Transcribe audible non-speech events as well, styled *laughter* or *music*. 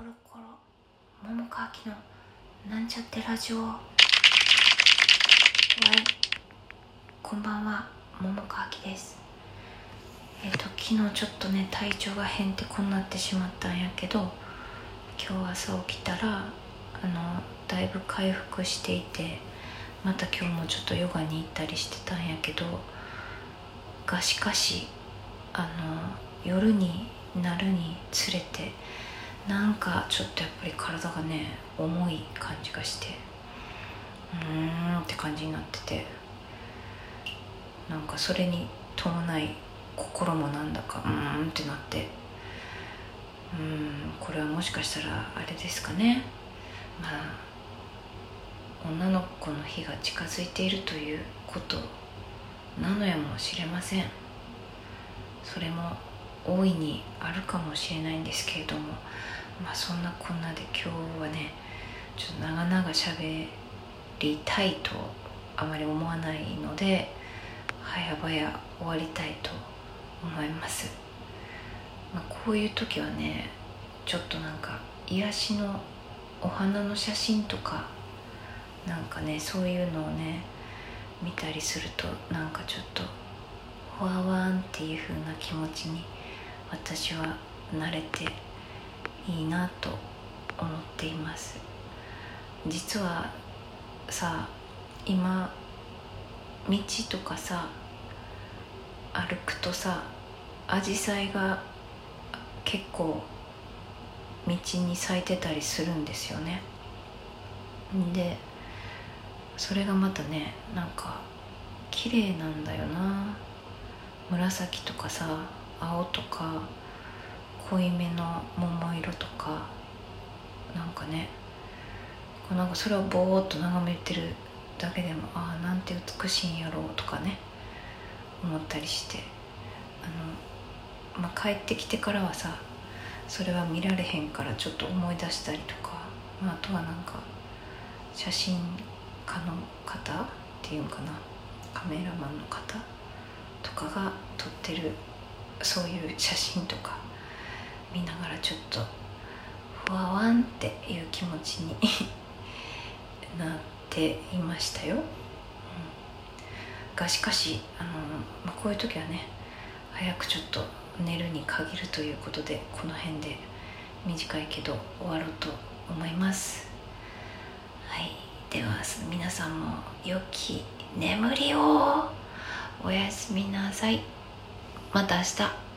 コロコロ。桃川きのなんちゃってラジオ。わい。こんばんは。桃川きです。えっ、と昨日ちょっとね体調がへんてこになってしまったんやけど今日朝起きたらあのだいぶ回復していてまた今日もちょっとヨガに行ったりしてたんやけどがしかしあの夜になるにつれてなんかちょっとやっぱり体がね重い感じがしてうーんって感じになっててなんかそれに伴い心もなんだかうーんってなってうーんこれはもしかしたらあれですかね。まあ女の子の日が近づいているということなのやもしれません。それも大いにあるかもしれないんですけれどもまあそんなこんなで今日はねちょっと長々しゃべりたいとあまり思わないので早々終わりたいと思います、まあ、こういう時はねちょっとなんか癒しのお花の写真とかなんかねそういうのをね見たりするとなんかちょっとほわわんっていう風な気持ちに私は慣れていいなと思っています。実はさ今道とかさ歩くとさアジサイが結構道に咲いてたりするんですよね。でそれがまたねなんか綺麗なんだよな。紫とかさ青とか濃いめの桃色とかなんかねなんかそれをぼーっと眺めてるだけでもああなんて美しいんやろうとかね思ったりしてあの、まあ、帰ってきてからはさそれは見られへんからちょっと思い出したりとか、まあ、あとはなんか写真家の方っていうんかなカメラマンの方とかが撮ってるそういう写真とか見ながらちょっとふわわんっていう気持ちに *laughs* なっていましたよ、うん、がしかしあの、まあ、こういう時はね早くちょっと寝るに限るということでこの辺で短いけど終わろうと思います。はい。では皆さんも良き眠りを。おやすみなさい。また明日。